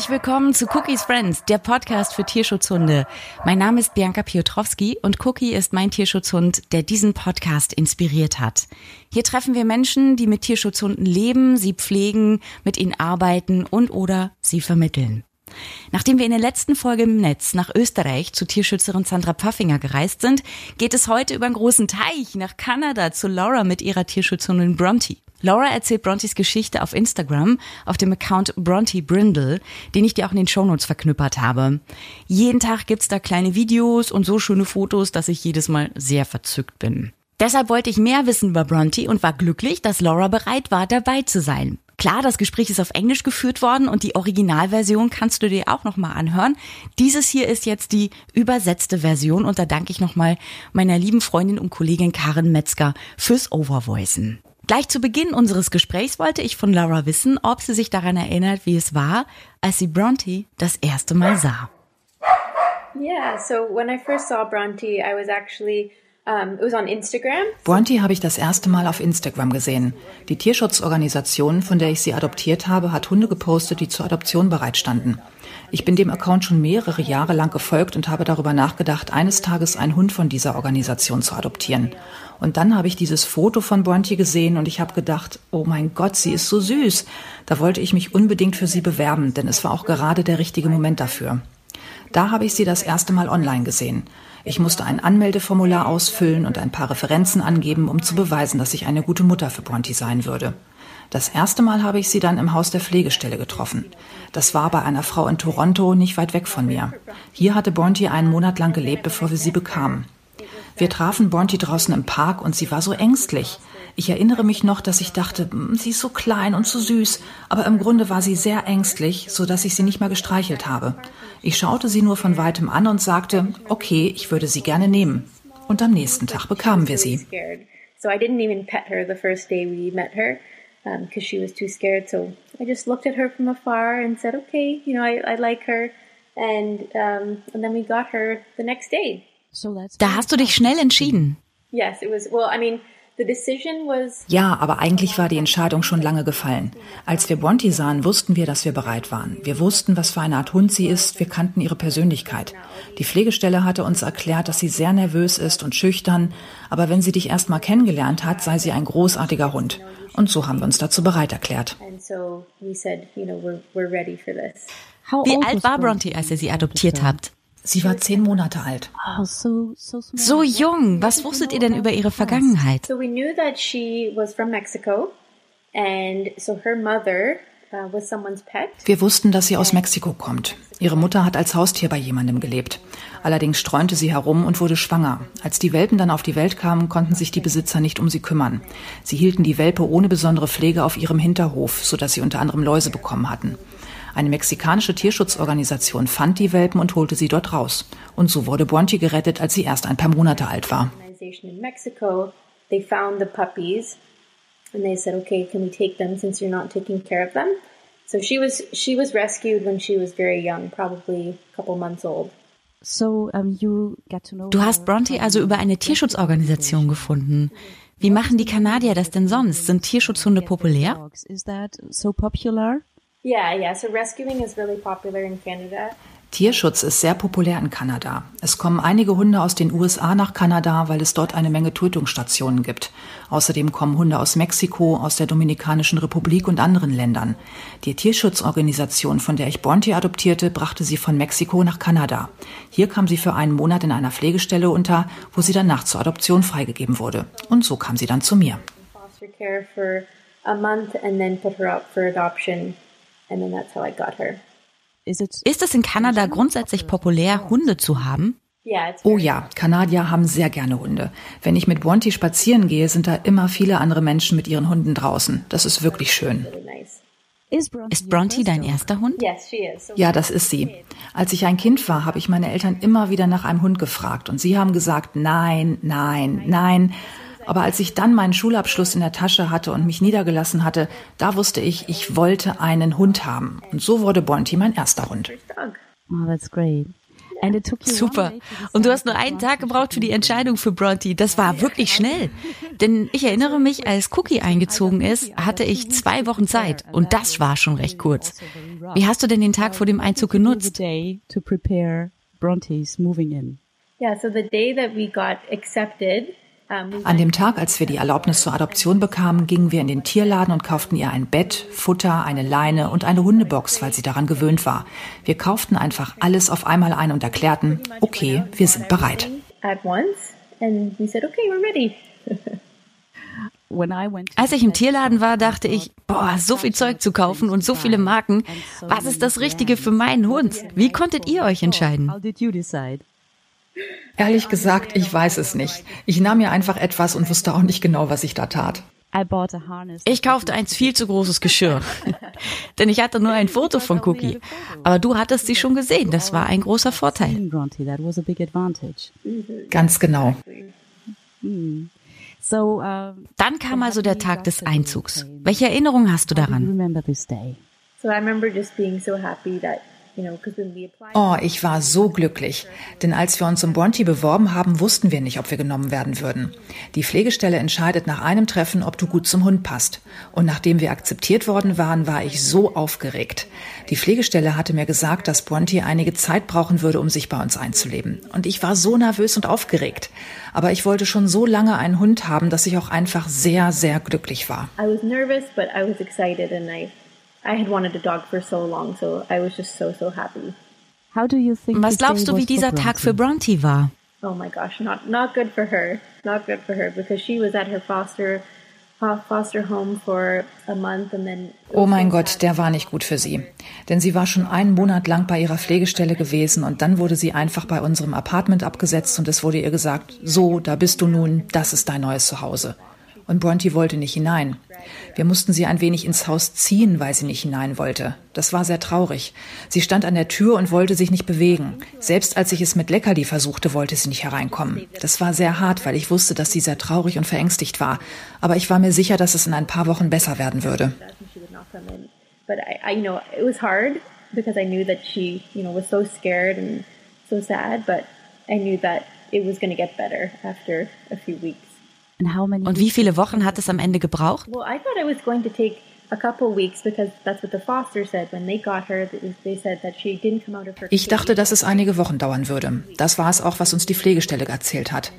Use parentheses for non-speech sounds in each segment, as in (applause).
Herzlich willkommen zu Cookies Friends, der Podcast für Tierschutzhunde. Mein Name ist Bianca Piotrowski und Cookie ist mein Tierschutzhund, der diesen Podcast inspiriert hat. Hier treffen wir Menschen, die mit Tierschutzhunden leben, sie pflegen, mit ihnen arbeiten und oder sie vermitteln. Nachdem wir in der letzten Folge im Netz nach Österreich zu Tierschützerin Sandra Pfaffinger gereist sind, geht es heute über einen großen Teich nach Kanada zu Laura mit ihrer Tierschutzhundin Bronte. Laura erzählt Brontes Geschichte auf Instagram auf dem Account Bronte Brindle, den ich dir auch in den Shownotes verknüppert habe. Jeden Tag gibt's da kleine Videos und so schöne Fotos, dass ich jedes Mal sehr verzückt bin. Deshalb wollte ich mehr wissen über Bronte und war glücklich, dass Laura bereit war, dabei zu sein. Klar, das Gespräch ist auf Englisch geführt worden und die Originalversion kannst du dir auch nochmal anhören. Dieses hier ist jetzt die übersetzte Version und da danke ich nochmal meiner lieben Freundin und Kollegin Karin Metzger fürs Overvoicen. Gleich zu Beginn unseres Gesprächs wollte ich von Laura wissen, ob sie sich daran erinnert, wie es war, als sie Bronte das erste Mal sah. Yeah, so when I first saw Bronte, I was actually Bronte habe ich das erste Mal auf Instagram gesehen. Die Tierschutzorganisation, von der ich sie adoptiert habe, hat Hunde gepostet, die zur Adoption bereitstanden. Ich bin dem Account schon mehrere Jahre lang gefolgt und habe darüber nachgedacht, eines Tages einen Hund von dieser Organisation zu adoptieren. Und dann habe ich dieses Foto von Bronte gesehen und ich habe gedacht, oh mein Gott, sie ist so süß. Da wollte ich mich unbedingt für sie bewerben, denn es war auch gerade der richtige Moment dafür. Da habe ich sie das erste Mal online gesehen. Ich musste ein Anmeldeformular ausfüllen und ein paar Referenzen angeben, um zu beweisen, dass ich eine gute Mutter für Bronte sein würde. Das erste Mal habe ich sie dann im Haus der Pflegestelle getroffen. Das war bei einer Frau in Toronto, nicht weit weg von mir. Hier hatte Bronte einen Monat lang gelebt, bevor wir sie bekamen. Wir trafen Bronte draußen im Park und sie war so ängstlich. Ich erinnere mich noch, dass ich dachte, hm, sie ist so klein und so süß, aber im Grunde war sie sehr ängstlich, so dass ich sie nicht mal gestreichelt habe. Ich schaute sie nur von weitem an und sagte, okay, ich würde sie gerne nehmen. Und am nächsten Tag bekamen wir sie. So I didn't even pet her the first day we met her because um, she was too scared. So I just looked at her from afar and said, okay, you know, I, I like her. And, um, and then we got her the next day. Da hast du dich schnell entschieden. Yes, it was, well, I mean, ja, aber eigentlich war die Entscheidung schon lange gefallen. Als wir Bronte sahen, wussten wir, dass wir bereit waren. Wir wussten, was für eine Art Hund sie ist. Wir kannten ihre Persönlichkeit. Die Pflegestelle hatte uns erklärt, dass sie sehr nervös ist und schüchtern. Aber wenn sie dich erst mal kennengelernt hat, sei sie ein großartiger Hund. Und so haben wir uns dazu bereit erklärt. Wie alt war Bronte, als ihr sie adoptiert habt? Sie war zehn Monate alt. Oh, so jung. Was wusstet ihr denn über ihre Vergangenheit? So we knew that she was from Mexico, and so her mother uh, wir wussten, dass sie aus Mexiko kommt. Ihre Mutter hat als Haustier bei jemandem gelebt. Allerdings streunte sie herum und wurde schwanger. Als die Welpen dann auf die Welt kamen, konnten sich die Besitzer nicht um sie kümmern. Sie hielten die Welpe ohne besondere Pflege auf ihrem Hinterhof, sodass sie unter anderem Läuse bekommen hatten. Eine mexikanische Tierschutzorganisation fand die Welpen und holte sie dort raus. Und so wurde Bronte gerettet, als sie erst ein paar Monate alt war. So she was she was rescued when she was very young, probably a couple months old. Du hast Bronte also über eine Tierschutzorganisation gefunden. Wie machen die Kanadier das denn sonst? Sind Tierschutzhunde populär? Yeah, yeah. So rescuing is really popular in Canada. Tierschutz ist sehr populär in Kanada. Es kommen einige Hunde aus den USA nach Kanada, weil es dort eine Menge Tötungsstationen gibt. Außerdem kommen Hunde aus Mexiko, aus der Dominikanischen Republik und anderen Ländern. Die Tierschutzorganisation, von der ich Bronte adoptierte, brachte sie von Mexiko nach Kanada. Hier kam sie für einen Monat in einer Pflegestelle unter, wo sie danach zur Adoption freigegeben wurde. Und so kam sie dann zu mir. And then that's how I got her. Ist es in Kanada grundsätzlich populär, Hunde zu haben? Oh ja, Kanadier haben sehr gerne Hunde. Wenn ich mit Bronte spazieren gehe, sind da immer viele andere Menschen mit ihren Hunden draußen. Das ist wirklich schön. Ist Bronte dein erster Hund? Ja, das ist sie. Als ich ein Kind war, habe ich meine Eltern immer wieder nach einem Hund gefragt und sie haben gesagt, nein, nein, nein. Aber als ich dann meinen Schulabschluss in der Tasche hatte und mich niedergelassen hatte, da wusste ich, ich wollte einen Hund haben. Und so wurde Bonti mein erster Hund. Oh, that's great. Super. Und du hast nur einen Tag gebraucht für die Entscheidung für Bronte. Das war wirklich schnell. Denn ich erinnere mich, als Cookie eingezogen ist, hatte ich zwei Wochen Zeit. Und das war schon recht kurz. Wie hast du denn den Tag vor dem Einzug genutzt? Yeah, so the day that we got accepted, an dem Tag, als wir die Erlaubnis zur Adoption bekamen, gingen wir in den Tierladen und kauften ihr ein Bett, Futter, eine Leine und eine Hundebox, weil sie daran gewöhnt war. Wir kauften einfach alles auf einmal ein und erklärten, okay, wir sind bereit. (laughs) Als ich im Tierladen war, dachte ich, boah, so viel Zeug zu kaufen und so viele Marken. Was ist das Richtige für meinen Hund? Wie konntet ihr euch entscheiden? Ehrlich gesagt, ich weiß es nicht. Ich nahm mir einfach etwas und wusste auch nicht genau, was ich da tat. Ich kaufte eins viel zu großes Geschirr. (laughs) Denn ich hatte nur ein Foto von Cookie. Aber du hattest sie schon gesehen. Das war ein großer Vorteil. Ganz genau. Dann kam also der Tag des Einzugs. Welche Erinnerungen hast du daran? So I remember just being so happy that Oh, ich war so glücklich. Denn als wir uns um Bronte beworben haben, wussten wir nicht, ob wir genommen werden würden. Die Pflegestelle entscheidet nach einem Treffen, ob du gut zum Hund passt. Und nachdem wir akzeptiert worden waren, war ich so aufgeregt. Die Pflegestelle hatte mir gesagt, dass Bronte einige Zeit brauchen würde, um sich bei uns einzuleben. Und ich war so nervös und aufgeregt. Aber ich wollte schon so lange einen Hund haben, dass ich auch einfach sehr, sehr glücklich war. I was nervous, but I was excited and I I had wanted a dog for so long, so I was just so, so happy. Was glaubst du, wie dieser Tag für Bronte war? Oh my gosh, not not good for her. Not good for her because she was at her foster foster home for a month and then Oh mein Gott, der war nicht gut für sie. Denn sie war schon einen Monat lang bei ihrer Pflegestelle gewesen und dann wurde sie einfach bei unserem Apartment abgesetzt und es wurde ihr gesagt, so, da bist du nun, das ist dein neues Zuhause und Bronte wollte nicht hinein. Wir mussten sie ein wenig ins Haus ziehen, weil sie nicht hinein wollte. Das war sehr traurig. Sie stand an der Tür und wollte sich nicht bewegen. Selbst als ich es mit Leckerli versuchte, wollte sie nicht hereinkommen. Das war sehr hart, weil ich wusste, dass sie sehr traurig und verängstigt war. Aber ich war mir sicher, dass es in ein paar Wochen besser werden würde. So sad. But I knew that it was going to get better after a few weeks. Und wie viele Wochen hat es am Ende gebraucht? Well, I thought it was going to take ich dachte, dass es einige Wochen dauern würde. Das war es auch, was uns die Pflegestelle erzählt hat.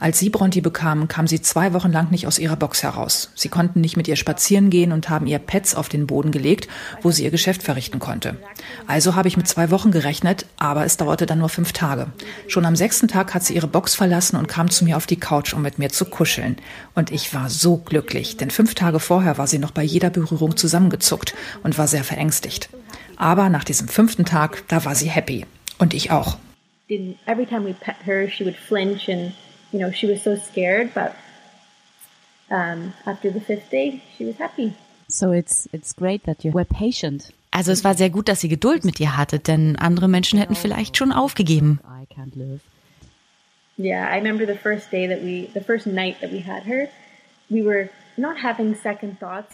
Als sie Bronte bekamen, kam sie zwei Wochen lang nicht aus ihrer Box heraus. Sie konnten nicht mit ihr spazieren gehen und haben ihr Pets auf den Boden gelegt, wo sie ihr Geschäft verrichten konnte. Also habe ich mit zwei Wochen gerechnet, aber es dauerte dann nur fünf Tage. Schon am sechsten Tag hat sie ihre Box verlassen und kam zu mir auf die Couch, um mit mir zu kuscheln. Und ich war so glücklich, denn fünf Tage vorher war sie noch bei jeder Berührung Berührung zusammengezuckt und war sehr verängstigt. Aber nach diesem fünften Tag, da war sie happy. Und ich auch. Every time we pet her, she would flinch and, you know, she was so scared, but um, after the fifth day, she was happy. So it's, it's great that you were patient. Also es war sehr gut, dass sie Geduld mit ihr hatte, denn andere Menschen hätten vielleicht schon aufgegeben. Yeah, I remember the first day that we, the first night that we had her, we were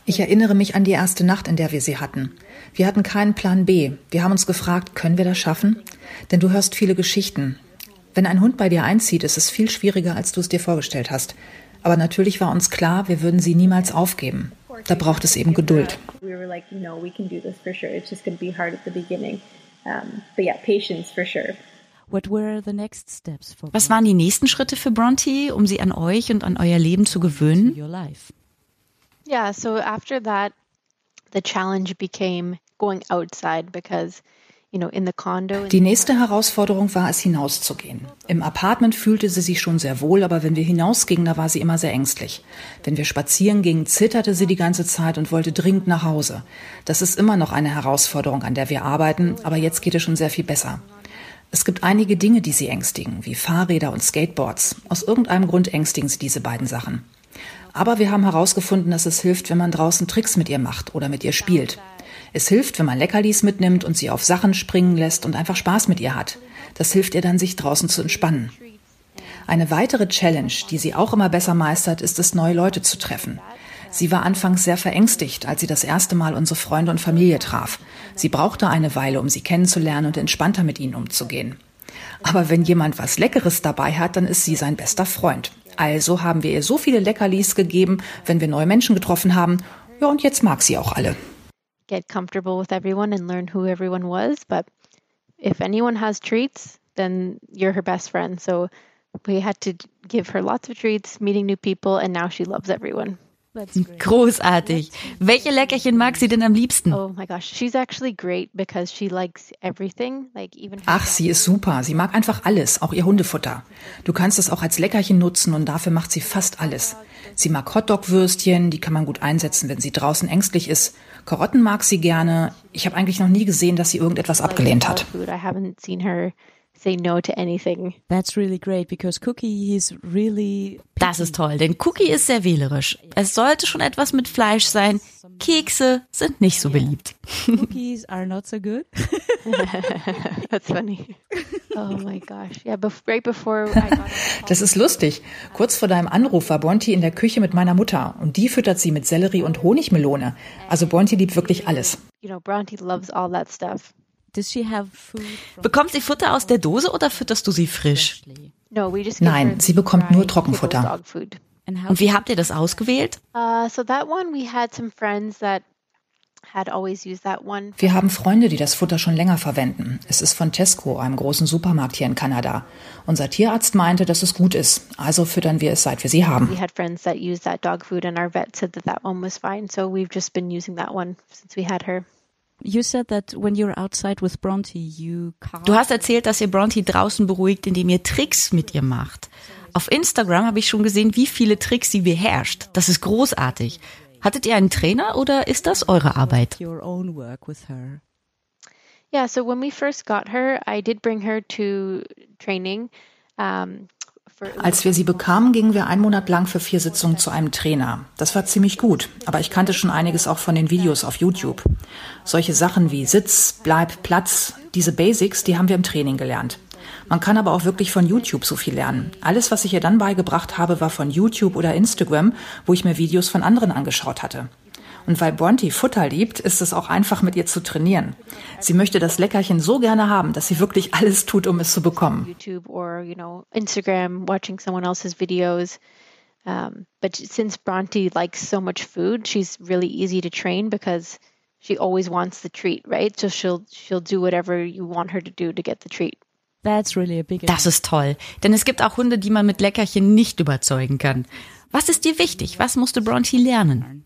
ich erinnere mich an die erste Nacht, in der wir sie hatten. Wir hatten keinen Plan B. Wir haben uns gefragt, können wir das schaffen? Denn du hörst viele Geschichten. Wenn ein Hund bei dir einzieht, ist es viel schwieriger, als du es dir vorgestellt hast. Aber natürlich war uns klar, wir würden sie niemals aufgeben. Da braucht es eben Geduld. Was waren die nächsten Schritte für Bronte, um sie an euch und an euer Leben zu gewöhnen? Yeah, so after that, the challenge became going outside because die nächste Herausforderung war es, hinauszugehen. Im Apartment fühlte sie sich schon sehr wohl, aber wenn wir hinausgingen, da war sie immer sehr ängstlich. Wenn wir spazieren gingen, zitterte sie die ganze Zeit und wollte dringend nach Hause. Das ist immer noch eine Herausforderung, an der wir arbeiten, aber jetzt geht es schon sehr viel besser. Es gibt einige Dinge, die sie ängstigen, wie Fahrräder und Skateboards. Aus irgendeinem Grund ängstigen sie diese beiden Sachen. Aber wir haben herausgefunden, dass es hilft, wenn man draußen Tricks mit ihr macht oder mit ihr spielt. Es hilft, wenn man Leckerlis mitnimmt und sie auf Sachen springen lässt und einfach Spaß mit ihr hat. Das hilft ihr dann, sich draußen zu entspannen. Eine weitere Challenge, die sie auch immer besser meistert, ist es, neue Leute zu treffen. Sie war anfangs sehr verängstigt, als sie das erste Mal unsere Freunde und Familie traf. Sie brauchte eine Weile, um sie kennenzulernen und entspannter mit ihnen umzugehen. Aber wenn jemand was Leckeres dabei hat, dann ist sie sein bester Freund. Also haben wir ihr so viele Leckerlis gegeben, wenn wir neue Menschen getroffen haben. Ja, und jetzt mag sie auch alle. Get comfortable with everyone and learn who everyone was. But if anyone has treats, then you're her best friend. So we had to give her lots of treats, meeting new people, and now she loves everyone. Großartig. Welche Leckerchen mag sie denn am liebsten? Oh my gosh, she's actually great because she likes everything, like even Ach, sie ist super. Sie mag einfach alles, auch ihr Hundefutter. Du kannst es auch als Leckerchen nutzen und dafür macht sie fast alles. Sie mag Hotdog-Würstchen, die kann man gut einsetzen, wenn sie draußen ängstlich ist. Karotten mag sie gerne. Ich habe eigentlich noch nie gesehen, dass sie irgendetwas abgelehnt hat. Say no to anything. That's really great because Cookie he's really Das ist toll, denn Cookie ist sehr wählerisch. Es sollte schon etwas mit Fleisch sein. Kekse sind nicht so beliebt. cookies are not so good. (laughs) That's funny. Oh my gosh. Yeah, right before (laughs) Das ist lustig. Kurz vor deinem Anruf war Bonti in der Küche mit meiner Mutter und die füttert sie mit Sellerie und Honigmelone. Also Bonti liebt wirklich alles. you know, Bronte loves all that stuff. Does she have food Bekommt sie Futter aus der Dose oder fütterst du sie frisch? No, we just give Nein, sie bekommt nur Trockenfutter. Und wie habt ihr das ausgewählt? Uh, so that one, we had some friends that had always used that one. Wir haben Freunde, die das Futter schon länger verwenden. Es ist von Tesco, einem großen Supermarkt hier in Kanada. Unser Tierarzt meinte, dass es gut ist. Also füttern wir es, seit wir sie haben. You said that when you're outside with Bronte you Du hast erzählt, dass ihr Bronte draußen beruhigt, indem ihr Tricks mit ihr macht. Auf Instagram habe ich schon gesehen, wie viele Tricks sie beherrscht. Das ist großartig. Hattet ihr einen Trainer oder ist das eure Arbeit? Yeah. So when we first got her, I did bring her to training. Um, Als wir sie bekamen, gingen wir einen Monat lang für vier Sitzungen zu einem Trainer. Das war ziemlich gut, aber ich kannte schon einiges auch von den Videos auf YouTube. Solche Sachen wie Sitz, Bleib, Platz, diese Basics, die haben wir im Training gelernt. Man kann aber auch wirklich von YouTube so viel lernen. Alles, was ich ihr dann beigebracht habe, war von YouTube oder Instagram, wo ich mir Videos von anderen angeschaut hatte. Und weil Bronte Futter liebt, ist es auch einfach mit ihr zu trainieren. Sie möchte das Leckerchen so gerne haben, dass sie wirklich alles tut, um es zu bekommen. YouTube or you know Instagram, watching someone else's videos. Um, but since Bronte likes so much food, she's really easy to train because she always wants the treat, right? So she'll she'll do whatever you want her to do to get the treat. That's really a big Das ist toll, denn es gibt auch Hunde, die man mit Leckerchen nicht überzeugen kann. Was ist dir wichtig? Was musste Bronte lernen?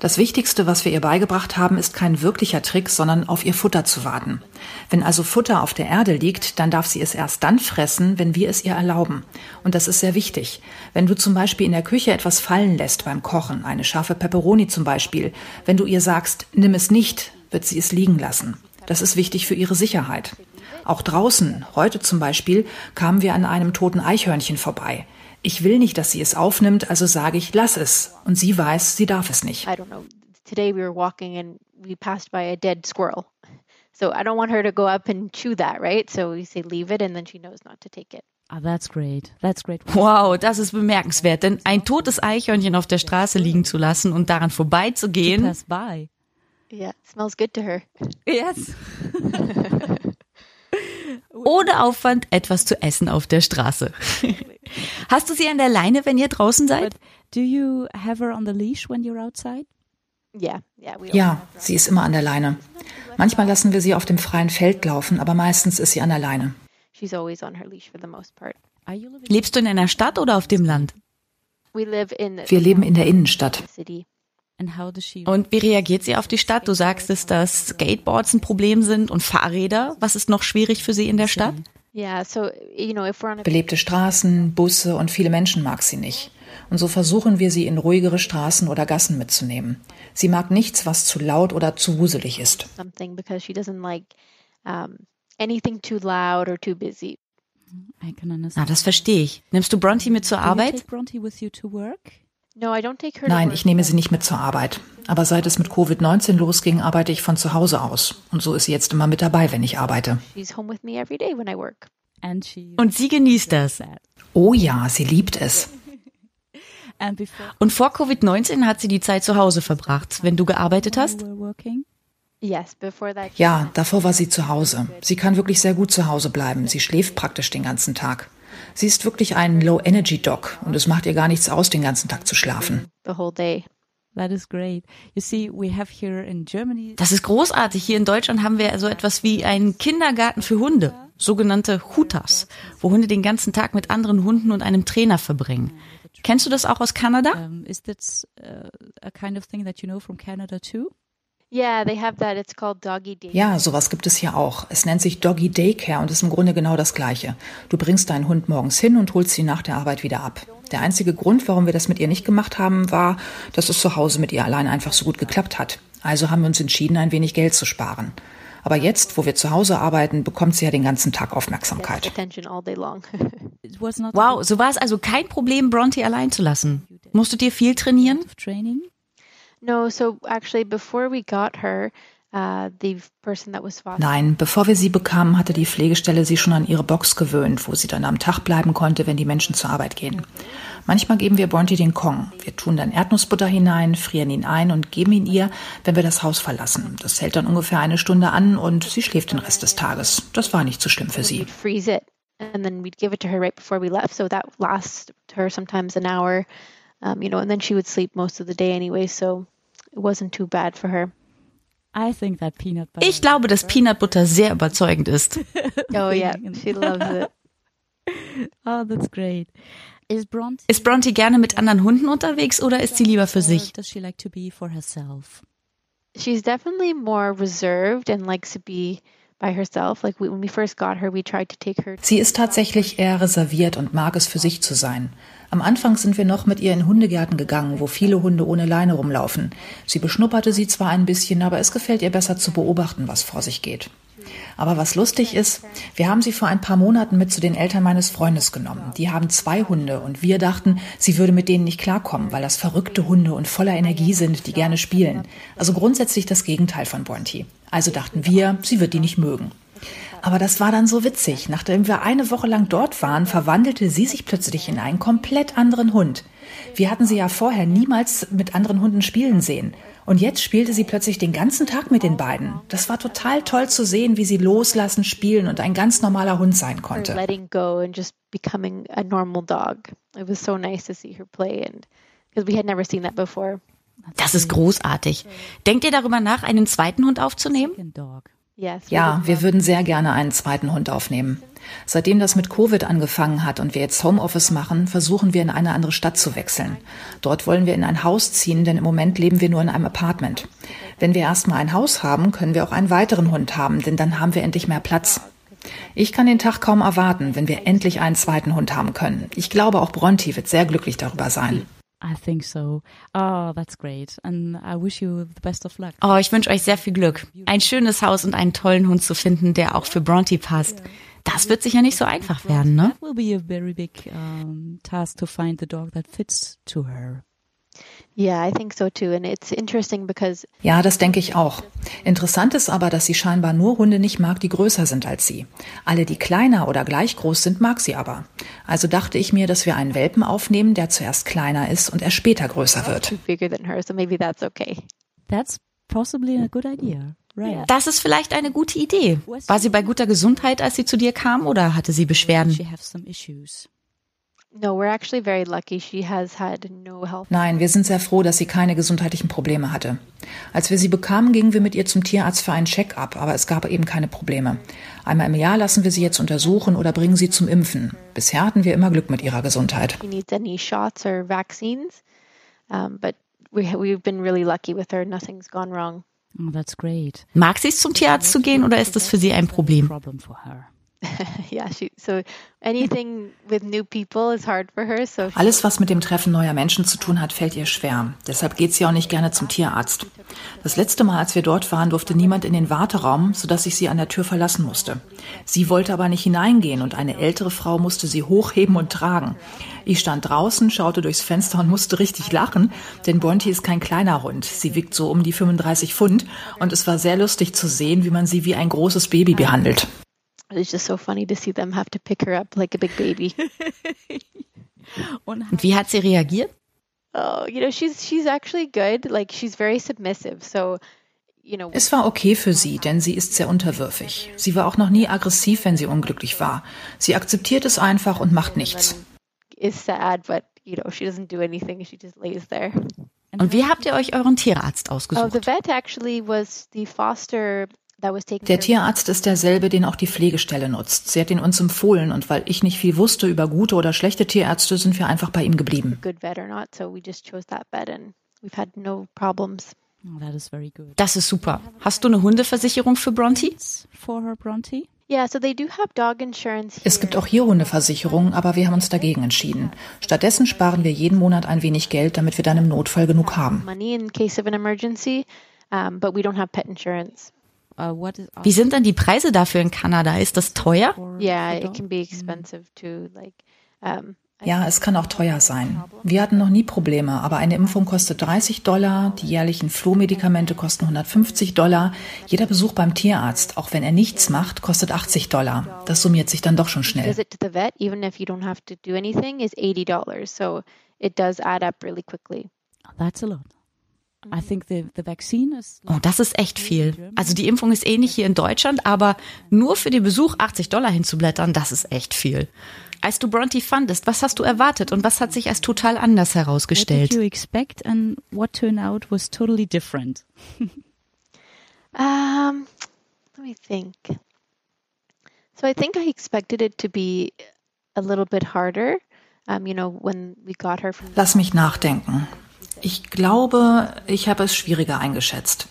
Das Wichtigste, was wir ihr beigebracht haben, ist kein wirklicher Trick, sondern auf ihr Futter zu warten. Wenn also Futter auf der Erde liegt, dann darf sie es erst dann fressen, wenn wir es ihr erlauben. Und das ist sehr wichtig. Wenn du zum Beispiel in der Küche etwas fallen lässt beim Kochen, eine scharfe Peperoni zum Beispiel, wenn du ihr sagst, nimm es nicht, wird sie es liegen lassen. Das ist wichtig für ihre Sicherheit. Auch draußen, heute zum Beispiel, kamen wir an einem toten Eichhörnchen vorbei. Ich will nicht, dass sie es aufnimmt, also sage ich, lass es. Und sie weiß, sie darf es nicht. I don't know. Today we were walking and we passed by a dead squirrel. So I don't want her to go up and chew that, right? So we say leave it and then she knows not to take it. Ah, that's great. That's great. Wow, das ist bemerkenswert, denn ein totes Eichhörnchen auf der Straße liegen zu lassen und daran vorbeizugehen, Pass by. Yeah, it smells good to her. Yes. (laughs) ohne Aufwand etwas zu essen auf der Straße. (laughs) Hast du sie an der Leine, wenn ihr draußen seid? Do you have her on the leash when you're outside? Ja, sie ist immer an der Leine. Manchmal lassen wir sie auf dem freien Feld laufen, aber meistens ist sie an der Leine. she's always on her leash for the most part. Are you living Lebst du in einer Stadt oder auf dem Land? We live in Wir leben in der Innenstadt. the city. and how does she Und wie reagiert sie auf die Stadt? Du sagst es, dass Skateboards ein Problem sind und Fahrräder. Was ist noch schwierig für sie in der Stadt? Yeah, so you know, if we're on a Belebte Straßen, Busse und viele Menschen mag sie nicht. Und so versuchen wir sie in ruhigere Straßen oder Gassen mitzunehmen. Sie mag nichts, was zu laut oder zu wuselig ist. understand. das verstehe ich. Nimmst du Bronte mit zur Arbeit? Nein, ich nehme sie nicht mit zur Arbeit. Aber seit es mit Covid-19 losging, arbeite ich von zu Hause aus. Und so ist sie jetzt immer mit dabei, wenn ich arbeite. She's home with me every day when I work. And she Und sie genießt das. Oh ja, sie liebt es. (laughs) and before Und vor Covid-19 hat sie die Zeit zu Hause verbracht, wenn du gearbeitet hast? Ja, davor war sie zu Hause. Sie kann wirklich sehr gut zu Hause bleiben. Sie schläft praktisch den ganzen Tag. Sie ist wirklich ein Low-Energy-Dog und es macht ihr gar nichts aus, den ganzen Tag zu schlafen. That is great. You see, we have here in Germany. Das ist großartig. Hier in Deutschland haben wir so etwas wie einen Kindergarten für Hunde, sogenannte Hutas, wo Hunde den ganzen Tag mit anderen Hunden und einem Trainer verbringen. Kennst du das auch aus Kanada? Yeah, they have that. It's called doggy. Ja, sowas gibt es hier auch. Es nennt sich Doggy Daycare und ist im Grunde genau das Gleiche. Du bringst deinen Hund morgens hin und holst ihn nach der Arbeit wieder ab. Der einzige Grund, warum wir das mit ihr nicht gemacht haben, war, dass es zu Hause mit ihr allein einfach so gut geklappt hat. Also haben wir uns entschieden, ein wenig Geld zu sparen. Aber jetzt, wo wir zu Hause arbeiten, bekommt sie ja den ganzen Tag Aufmerksamkeit. wow, so war es also kein Problem, Bronte allein zu lassen. Musstet ihr viel trainieren? No, so actually before we got her, uh, Nein, bevor wir sie bekamen, hatte die Pflegestelle sie schon an ihre Box gewöhnt, wo sie dann am Tag bleiben konnte, wenn die Menschen zur Arbeit gehen. Manchmal geben wir Bronte den Kong. Wir tun dann Erdnussbutter hinein, frieren ihn ein und geben ihn ihr, wenn wir das Haus verlassen. Das hält dann ungefähr eine Stunde an und sie schläft den Rest des Tages. Das war nicht so schlimm für sie. Freeze it and then we'd give it to her right before we left, so that lasts her sometimes an hour, um, you know, and then she would sleep most of the day anyway, so it wasn't too bad for her. Ich glaube, dass Peanut Butter sehr überzeugend ist. (laughs) oh yeah, she loves it. (laughs) Oh, that's great. Ist Bronte, ist Bronte gerne mit anderen Hunden unterwegs oder ist sie lieber für sich? Does she like to be for herself? She's definitely more reserved and likes to be by herself. Like when we first got her, we tried to take her. Sie ist tatsächlich eher reserviert und mag es für sich zu sein. Am Anfang sind wir noch mit ihr in Hundegärten gegangen, wo viele Hunde ohne Leine rumlaufen. Sie beschnupperte sie zwar ein bisschen, aber es gefällt ihr besser zu beobachten, was vor sich geht. Aber was lustig ist, wir haben sie vor ein paar Monaten mit zu den Eltern meines Freundes genommen. Die haben zwei Hunde und wir dachten, sie würde mit denen nicht klarkommen, weil das verrückte Hunde und voller Energie sind, die gerne spielen. Also grundsätzlich das Gegenteil von Bonti. Also dachten wir, sie wird die nicht mögen. Aber das war dann so witzig. Nachdem wir eine Woche lang dort waren, verwandelte sie sich plötzlich in einen komplett anderen Hund. Wir hatten sie ja vorher niemals mit anderen Hunden spielen sehen. Und jetzt spielte sie plötzlich den ganzen Tag mit den beiden. Das war total toll zu sehen, wie sie loslassen, spielen und ein ganz normaler Hund sein konnte. Letting go and just becoming a normal dog. It was so nice to see her play and because we had never seen that before. Das ist großartig. Denkt ihr darüber nach, einen zweiten Hund aufzunehmen? Ja, wir würden sehr gerne einen zweiten Hund aufnehmen. Seitdem das mit Covid angefangen hat und wir jetzt Homeoffice machen, versuchen wir in eine andere Stadt zu wechseln. Dort wollen wir in ein Haus ziehen, denn im Moment leben wir nur in einem Apartment. Wenn wir erstmal ein Haus haben, können wir auch einen weiteren Hund haben, denn dann haben wir endlich mehr Platz. Ich kann den Tag kaum erwarten, wenn wir endlich einen zweiten Hund haben können. Ich glaube, auch Bronti wird sehr glücklich darüber sein. I think so. Oh, that's great. And I wish you the best of luck. Oh, ich wünsche euch sehr viel Glück. Ein schönes Haus und einen tollen Hund zu finden, der auch für Bronte passt. Das wird sicher nicht so einfach werden, ne? That will be a very big um, task to find the dog that fits to her. Ja, das denke ich auch. Interessant ist aber, dass sie scheinbar nur Hunde nicht mag, die größer sind als sie. Alle, die kleiner oder gleich groß sind, mag sie aber. Also dachte ich mir, dass wir einen Welpen aufnehmen, der zuerst kleiner ist und erst später größer wird. bigger than her, so maybe that's okay. That's possibly a good idea. Right. Das ist vielleicht eine gute Idee. War sie bei guter Gesundheit, als sie zu dir kam, oder hatte sie Beschwerden? Nein, wir sind sehr froh, dass sie keine gesundheitlichen Probleme hatte. Als wir sie bekamen, gingen wir mit ihr zum Tierarzt für einen Check-up, aber es gab eben keine Probleme. Einmal im Jahr lassen wir sie jetzt untersuchen oder bringen sie zum Impfen. Bisher hatten wir immer Glück mit ihrer Gesundheit. She needs any shots or vaccines, but we, we've been really lucky with her. Nothing's gone wrong. Oh, that's great. Mag sie es zum Tierarzt zu gehen oder ist das für sie ein Problem? (laughs) Yeah, she so anything with new people is hard for her. So Alles, was mit dem Treffen neuer Menschen zu tun hat, fällt ihr schwer. Deshalb geht sie auch nicht gerne zum Tierarzt. Das letzte Mal, als wir dort waren, durfte niemand in den Warteraum, sodass ich sie an der Tür verlassen musste. Sie wollte aber nicht hineingehen und eine ältere Frau musste sie hochheben und tragen. Ich stand draußen, schaute durchs Fenster und musste richtig lachen, denn Bonti ist kein kleiner Hund. Sie wiegt so um die 35 Pfund und es war sehr lustig zu sehen, wie man sie wie ein großes Baby behandelt. It's just so funny to see them have to pick her up like a big baby. (laughs) Und wie hat sie reagiert? oh, you know, she's she's actually good. Like she's very submissive. So Es war okay für sie, denn sie ist sehr unterwürfig. Sie war auch noch nie aggressiv, wenn sie unglücklich war. Sie akzeptiert es einfach und macht nichts. Und wie habt ihr euch euren Tierarzt ausgesucht? Der Tierarzt ist derselbe, den auch die Pflegestelle nutzt. Sie hat ihn uns empfohlen und weil ich nicht viel wusste über gute oder schlechte Tierärzte, sind wir einfach bei ihm geblieben. Oh, das ist super. Hast du eine Hundeversicherung für Bronte? Es gibt auch hier Hundeversicherungen, aber wir haben uns dagegen entschieden. Stattdessen sparen wir jeden Monat ein wenig Geld, damit wir dann im Notfall genug haben. Uh, Wie sind dann die Preise dafür in Kanada? Ist das teuer? Yeah, it can be expensive too. Like, um, ja, es kann auch teuer sein. Wir hatten noch nie Probleme, aber eine Impfung kostet 30 Dollar, die jährlichen Flohmedikamente kosten 150 Dollar. Jeder Besuch beim Tierarzt, auch wenn er nichts macht, kostet 80 Dollar. Das summiert sich dann doch schon schnell. Visit to the vet, even if you don't have to do anything, is 80 dollars. So it does add up really quickly. That's a lot. Oh, das ist echt viel. Also die Impfung ist ähnlich hier in Deutschland, aber nur für den Besuch 80 Dollar hinzublättern, das ist echt viel. Als du Bronte fandest, was hast du erwartet und was hat sich als total anders herausgestellt? What did you expect and what turned out was totally different? (laughs) um, let me think. So I think I expected it to be a little bit harder. Um, you know, when we got her from Lass mich nachdenken. Ich glaube, ich habe es schwieriger eingeschätzt.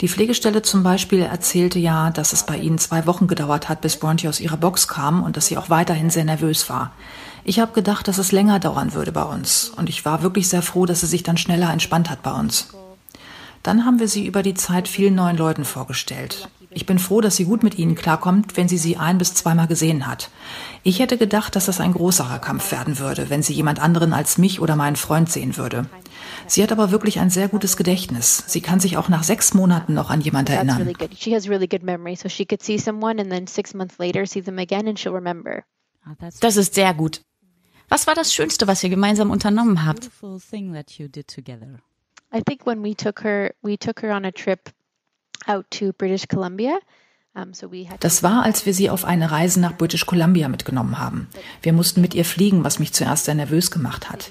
Die Pflegestelle zum Beispiel erzählte ja, dass es bei ihnen zwei Wochen gedauert hat, bis Bronte aus ihrer Box kam und dass sie auch weiterhin sehr nervös war. Ich habe gedacht, dass es länger dauern würde bei uns und ich war wirklich sehr froh, dass sie sich dann schneller entspannt hat bei uns. Dann haben wir sie über die Zeit vielen neuen Leuten vorgestellt. Ich bin froh, dass sie gut mit ihnen klarkommt, wenn sie sie ein bis zweimal gesehen hat. Ich hätte gedacht, dass das ein größerer Kampf werden würde, wenn sie jemand anderen als mich oder meinen Freund sehen würde. Sie hat aber wirklich ein sehr gutes Gedächtnis. Sie kann sich auch nach sechs Monaten noch an jemand erinnern. Das ist sehr gut. Was war das Schönste, was ihr gemeinsam unternommen habt? I think when we took her, we took her on a trip out to British Columbia. Das war, als wir sie auf eine Reise nach British Columbia mitgenommen haben. Wir mussten mit ihr fliegen, was mich zuerst sehr nervös gemacht hat.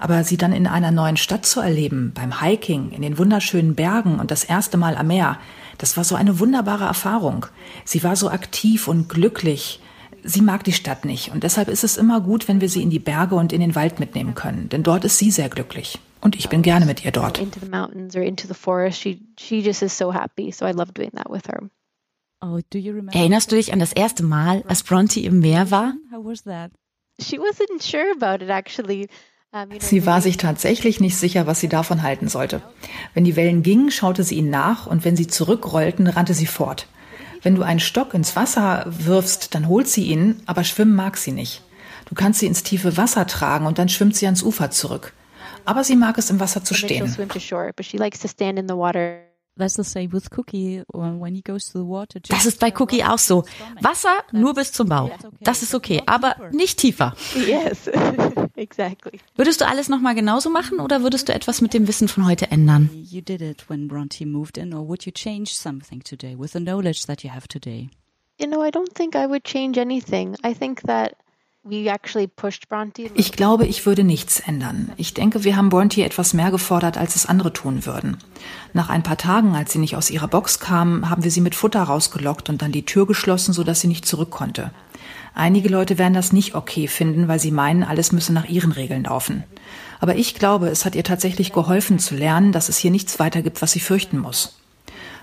Aber sie dann in einer neuen Stadt zu erleben, beim Hiking, in den wunderschönen Bergen und das erste Mal am Meer, das war so eine wunderbare Erfahrung. Sie war so aktiv und glücklich. Sie mag die Stadt nicht und deshalb ist es immer gut, wenn wir sie in die Berge und in den Wald mitnehmen können, denn dort ist sie sehr glücklich. Und ich bin gerne mit ihr dort. Erinnerst du dich an das erste Mal, als Bronte im Meer war? Actually. Sie war sich tatsächlich nicht sicher, was sie davon halten sollte. Wenn die Wellen gingen, schaute sie ihnen nach und wenn sie zurückrollten, rannte sie fort. Wenn du einen Stock ins Wasser wirfst, dann holt sie ihn, aber schwimmen mag sie nicht. Du kannst sie ins tiefe Wasser tragen und dann schwimmt sie ans Ufer zurück. Aber sie mag es im Wasser zu stehen. That's the same with Cookie when he goes to the water. Das ist bei Cookie auch so. Wasser nur bis zum Bauch. Das ist okay, aber nicht tiefer. Yes, (laughs) exactly. Würdest du alles nochmal genauso machen oder würdest du etwas mit dem Wissen von heute ändern? You did it when Bronte moved in or would you change something today with the knowledge that you have today? You know, I don't think I would change anything. I think that ich glaube, ich würde nichts ändern. Ich denke, wir haben Bronte etwas mehr gefordert, als es andere tun würden. Nach ein paar Tagen, als sie nicht aus ihrer Box kam, haben wir sie mit Futter rausgelockt und dann die Tür geschlossen, sodass sie nicht zurück konnte. Einige Leute werden das nicht okay finden, weil sie meinen, alles müsse nach ihren Regeln laufen. Aber ich glaube, es hat ihr tatsächlich geholfen zu lernen, dass es hier nichts weiter gibt, was sie fürchten muss.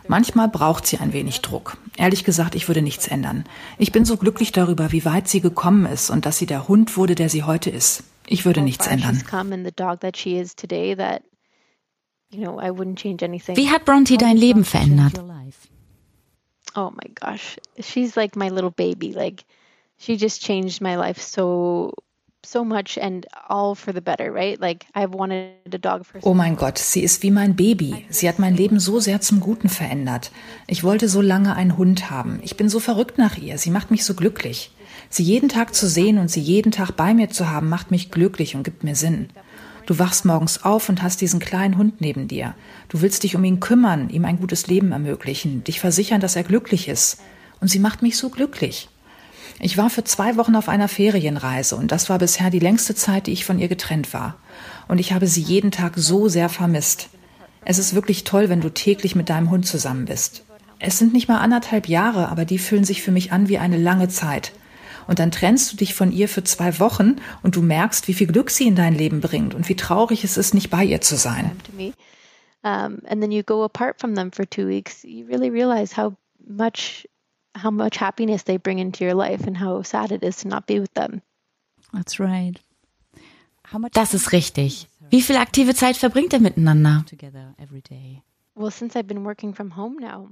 Manchmal braucht sie ein wenig Druck. Ehrlich gesagt, ich würde nichts ändern. Ich bin so glücklich darüber, wie weit sie gekommen ist und dass sie der Hund wurde, der sie heute ist. Ich würde nichts ändern. Wie hat Bronte dein Leben verändert? Oh my gosh, she's like my little baby. Like she just changed my life so so much and all for the better, right? Like I've wanted a dog for Oh mein Gott, sie ist wie mein Baby. Sie hat mein Leben so sehr zum Guten verändert. Ich wollte so lange einen Hund haben. Ich bin so verrückt nach ihr. Sie macht mich so glücklich. Sie jeden Tag zu sehen und sie jeden Tag bei mir zu haben, macht mich glücklich und gibt mir Sinn. Du wachst morgens auf und hast diesen kleinen Hund neben dir. Du willst dich um ihn kümmern, ihm ein gutes Leben ermöglichen, dich versichern, dass er glücklich ist. Und sie macht mich so glücklich. Ich war für zwei Wochen auf einer Ferienreise und das war bisher die längste Zeit, die ich von ihr getrennt war. Und ich habe sie jeden Tag so sehr vermisst. Es ist wirklich toll, wenn du täglich mit deinem Hund zusammen bist. Es sind nicht mal anderthalb Jahre, aber die fühlen sich für mich an wie eine lange Zeit. Und dann trennst du dich von ihr für zwei Wochen und du merkst, wie viel Glück sie in dein Leben bringt und wie traurig es ist, nicht bei ihr zu sein. Um, and then you go apart from them for two weeks. You really realize how much how much happiness they bring into your life and how sad it is to not be with them. That's right. Das ist richtig. Wie viel aktive Zeit verbringt ihr miteinander?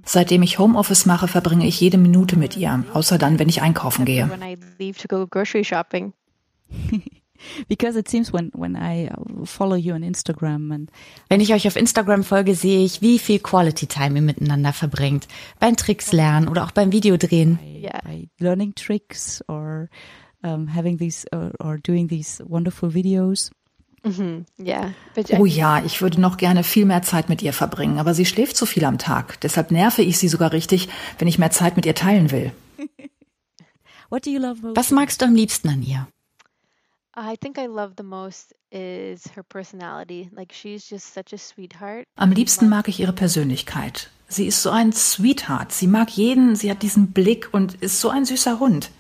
Seitdem ich Homeoffice mache, verbringe ich jede Minute mit ihr, außer dann, wenn ich einkaufen gehe. (laughs) Because it seems when when I uh, follow you on Instagram and wenn ich euch auf Instagram folge, sehe ich, wie viel Quality Time ihr miteinander verbringt, beim Tricks lernen oder auch beim Videodrehen. Yeah. By learning tricks or um, having these or, or doing these wonderful videos. Mhm, yeah, oh ja, ich würde noch gerne viel mehr Zeit mit ihr verbringen, aber sie schläft zu viel am Tag. Deshalb nerve ich sie sogar richtig, wenn ich mehr Zeit mit ihr teilen will. (laughs) Was magst du am liebsten an ihr? Am liebsten mag ich ihre Persönlichkeit. Sie ist so ein Sweetheart. Sie mag jeden, sie hat diesen Blick und ist so ein süßer Hund.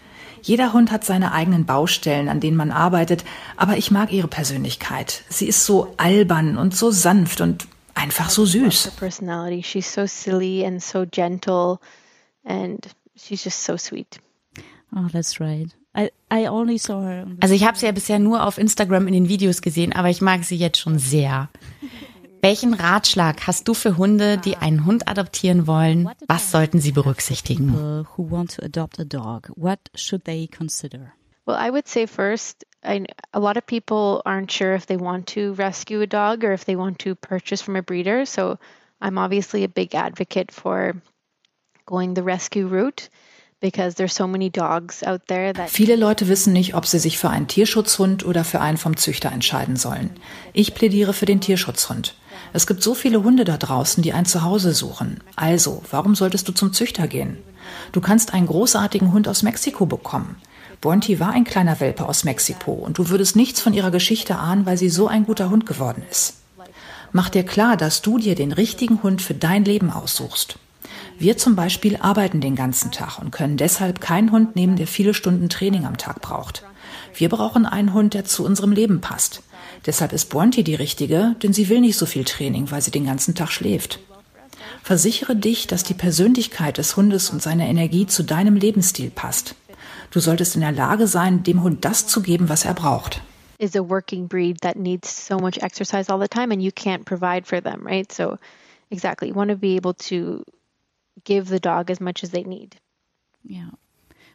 Jeder Hund hat seine eigenen Baustellen, an denen man arbeitet, aber ich mag ihre Persönlichkeit. Sie ist so albern und so sanft und einfach so süß. personality. She's so silly and so gentle and she's just so sweet. Oh, that's right. I, I only saw her. Also ich habe sie ja bisher nur auf Instagram in den Videos gesehen, aber ich mag sie jetzt schon sehr. (laughs) Welchen Ratschlag hast du für Hunde, die einen Hund adoptieren wollen? Was sollten sie berücksichtigen? Who want to adopt a dog? What should they consider? Well, I would say first, I, a lot of people aren't sure if they want to rescue a dog or if they want to purchase from a breeder. So I'm obviously a big advocate for going the rescue route. Viele Leute wissen nicht, ob sie sich für einen Tierschutzhund oder für einen vom Züchter entscheiden sollen. Ich plädiere für den Tierschutzhund. Es gibt so viele Hunde da draußen, die ein Zuhause suchen. Also, warum solltest du zum Züchter gehen? Du kannst einen großartigen Hund aus Mexiko bekommen. Bonti war ein kleiner Welpe aus Mexiko und du würdest nichts von ihrer Geschichte ahnen, weil sie so ein guter Hund geworden ist. Mach dir klar, dass du dir den richtigen Hund für dein Leben aussuchst. Wir zum Beispiel arbeiten den ganzen Tag und können deshalb keinen Hund nehmen, der viele Stunden Training am Tag braucht. Wir brauchen einen Hund, der zu unserem Leben passt. Deshalb ist Bounty die richtige, denn sie will nicht so viel Training, weil sie den ganzen Tag schläft. Versichere dich, dass die Persönlichkeit des Hundes und seine Energie zu deinem Lebensstil passt. Du solltest in der Lage sein, dem Hund das zu geben, was er braucht. Is a working breed that needs so much exercise all the time and you can't provide for them, right? So exactly, you want to be able to give the dog as much as they need. Ja.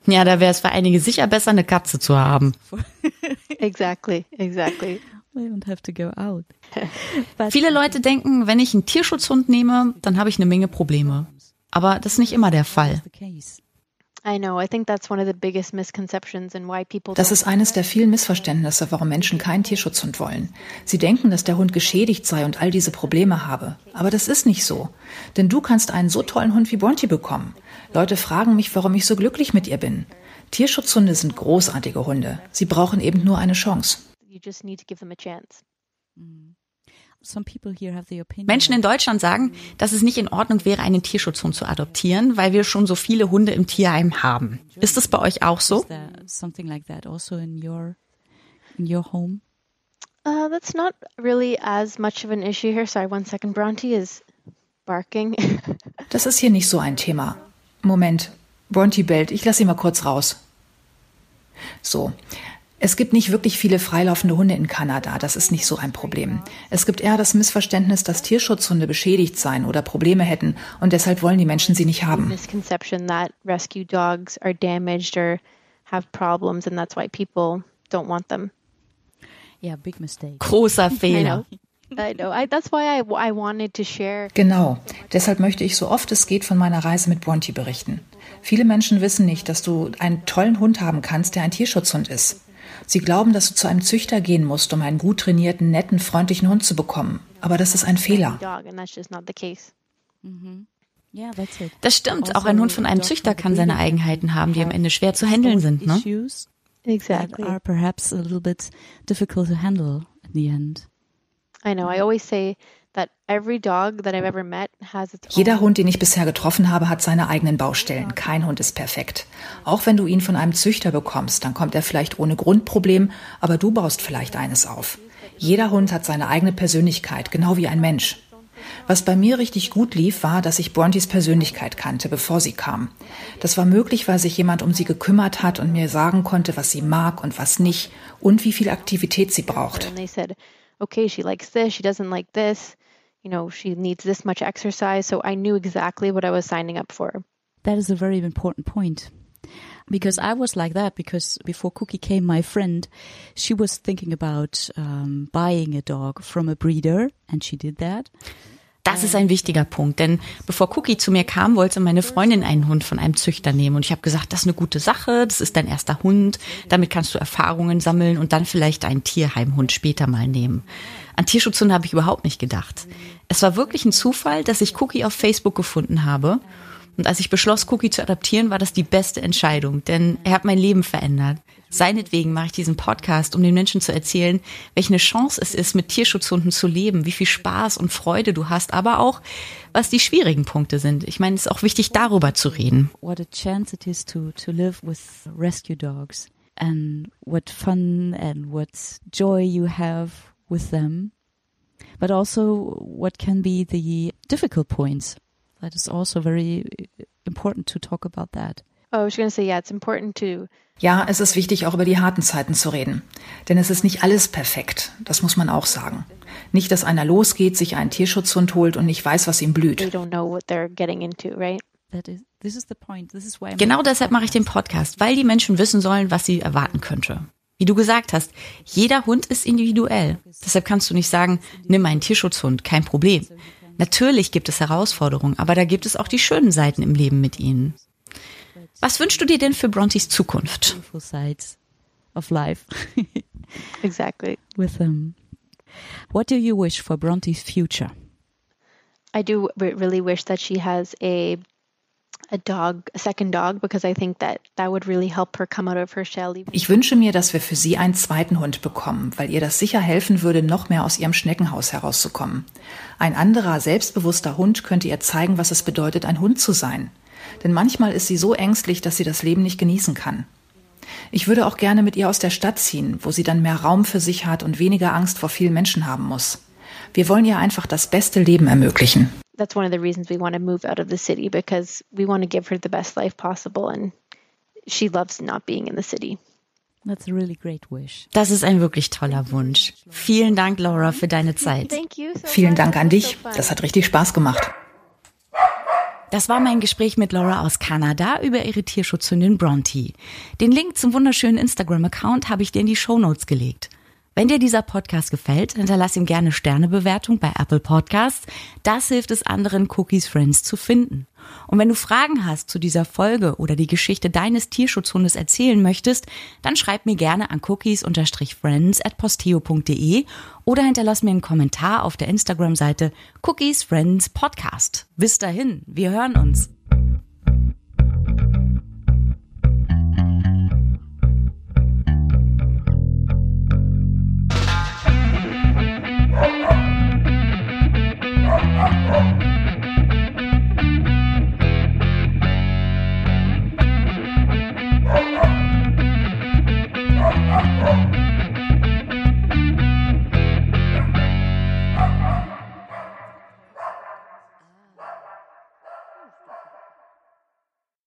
Ja, da wäre es für einige sicher besser, eine Katze zu haben. (laughs) exactly, exactly. don't have to go out. (laughs) Viele Leute denken, wenn ich einen Tierschutzhund nehme, dann habe ich eine Menge Probleme. Aber das ist nicht immer der Fall. Das ist eines der vielen Missverständnisse, warum Menschen keinen Tierschutzhund wollen. Sie denken, dass der Hund geschädigt sei und all diese Probleme habe. Aber das ist nicht so. Denn du kannst einen so tollen Hund wie Bonti bekommen. Leute fragen mich, warum ich so glücklich mit ihr bin. Tierschutzhunde sind großartige Hunde. Sie brauchen eben nur eine Chance. Menschen in Deutschland sagen, dass es nicht in Ordnung wäre, einen Tierschutzhund zu adoptieren, weil wir schon so viele Hunde im Tierheim haben. Ist das bei euch auch so? Something like that in your in your home? Uh, that's not really as much of an issue here. Sorry, one second. Bronte is barking. (laughs) das ist hier nicht so ein Thema. Moment, Bronte bellt. Ich lasse ihn mal kurz raus. So, es gibt nicht wirklich viele freilaufende Hunde in Kanada, das ist nicht so ein Problem. Es gibt eher das Missverständnis, dass Tierschutzhunde beschädigt seien oder Probleme hätten und deshalb wollen die Menschen sie nicht haben. Großer (laughs) Fehler. Genau. Deshalb möchte ich so oft es geht von meiner Reise mit Bronte berichten. Viele Menschen wissen nicht, dass du einen tollen Hund haben kannst, der ein Tierschutzhund ist. Sie glauben, dass du zu einem Züchter gehen musst, um einen gut trainierten, netten, freundlichen Hund zu bekommen. Aber das ist ein Fehler. Mhm. Das stimmt. Auch ein Hund von einem Züchter kann seine Eigenheiten haben, die am Ende schwer zu handeln sind, ne? Exactly. Are perhaps a little bit difficult to handle in the end. I know. I always say jeder Hund, den ich bisher getroffen habe, hat seine eigenen Baustellen. Kein Hund ist perfekt. Auch wenn du ihn von einem Züchter bekommst, dann kommt er vielleicht ohne Grundproblem, aber du baust vielleicht eines auf. Jeder Hund hat seine eigene Persönlichkeit, genau wie ein Mensch. Was bei mir richtig gut lief, war, dass ich Brontes Persönlichkeit kannte, bevor sie kam. Das war möglich, weil sich jemand um sie gekümmert hat und mir sagen konnte, was sie mag und was nicht und wie viel Aktivität sie braucht. okay, she likes this, she doesn't like this you know, she needs this much exercise. So I knew exactly what I was signing up for. That is a very important point. Because I was like that, because before Cookie came, my friend, she was thinking about um, buying a dog from a breeder, and she did that. Das ist ein wichtiger Punkt, denn bevor Cookie zu mir kam, wollte meine Freundin einen Hund von einem Züchter nehmen und ich habe gesagt, das ist eine gute Sache, das ist dein erster Hund, damit kannst du Erfahrungen sammeln und dann vielleicht einen Tierheimhund später mal nehmen. An Tierschutzhunde habe ich überhaupt nicht gedacht. Es war wirklich ein Zufall, dass ich Cookie auf Facebook gefunden habe. Und als ich beschloss, Cookie zu adoptieren, war das die beste Entscheidung, denn er hat mein Leben verändert. Seinetwegen mache ich diesen Podcast, um den Menschen zu erzählen, welche Chance es ist, mit Tierschutzhunden zu leben, wie viel Spaß und Freude du hast, aber auch, was die schwierigen Punkte sind. Ich meine, es ist auch wichtig, darüber zu reden. What a chance it is to, to live with rescue dogs and what fun and what joy you have with them, but also what can be the difficult points. That is also very important to talk about that. Oh, I was going to say, yeah, it's important to ja, es ist wichtig, auch über die harten Zeiten zu reden. Denn es ist nicht alles perfekt. Das muss man auch sagen. Nicht, dass einer losgeht, sich einen Tierschutzhund holt und nicht weiß, was ihm blüht. Genau deshalb mache ich den Podcast, weil die Menschen wissen sollen, was sie erwarten könnte. Wie du gesagt hast, jeder Hund ist individuell. Deshalb kannst du nicht sagen, nimm einen Tierschutzhund, kein Problem. Natürlich gibt es Herausforderungen, aber da gibt es auch die schönen Seiten im Leben mit ihnen. Was wünschst du dir denn für Brontes Zukunft? of life. (laughs) exactly. With them. What do you wish for Bronte's future? I do really wish that she has a a dog, a second dog, because I think that that would really help her come out of her shell. Ich wünsche mir, dass wir für sie einen zweiten Hund bekommen, weil ihr das sicher helfen würde, noch mehr aus ihrem Schneckenhaus herauszukommen. Ein anderer, selbstbewusster Hund könnte ihr zeigen, was es bedeutet, ein Hund zu sein. Denn manchmal ist sie so ängstlich, dass sie das Leben nicht genießen kann. Ich würde auch gerne mit ihr aus der Stadt ziehen, wo sie dann mehr Raum für sich hat und weniger Angst vor vielen Menschen haben muss. Wir wollen ihr einfach das beste Leben ermöglichen. That's one of the reasons we want to move out of the city because we want to give her the best life possible and she loves not being in the city. That's a really great wish. Das ist ein wirklich toller Wunsch. Vielen Dank, Laura, für deine Zeit. Thank you so Vielen Dank an dich. Das hat richtig Spaß gemacht. Das war mein Gespräch mit Laura aus Kanada über ihre Tierschutzhündin Bronte. Den Link zum wunderschönen Instagram-Account habe ich dir in die Show Notes gelegt. Wenn dir dieser Podcast gefällt, hinterlass ihm gerne Sternebewertung bei Apple Podcasts. Das hilft es anderen Cookies Friends zu finden. Und wenn du Fragen hast zu dieser Folge oder die Geschichte deines Tierschutzhundes erzählen möchtest, dann schreib mir gerne an cookies-friends at posteo.de oder hinterlass mir einen Kommentar auf der Instagram-Seite Cookies Friends Podcast. Bis dahin, wir hören uns.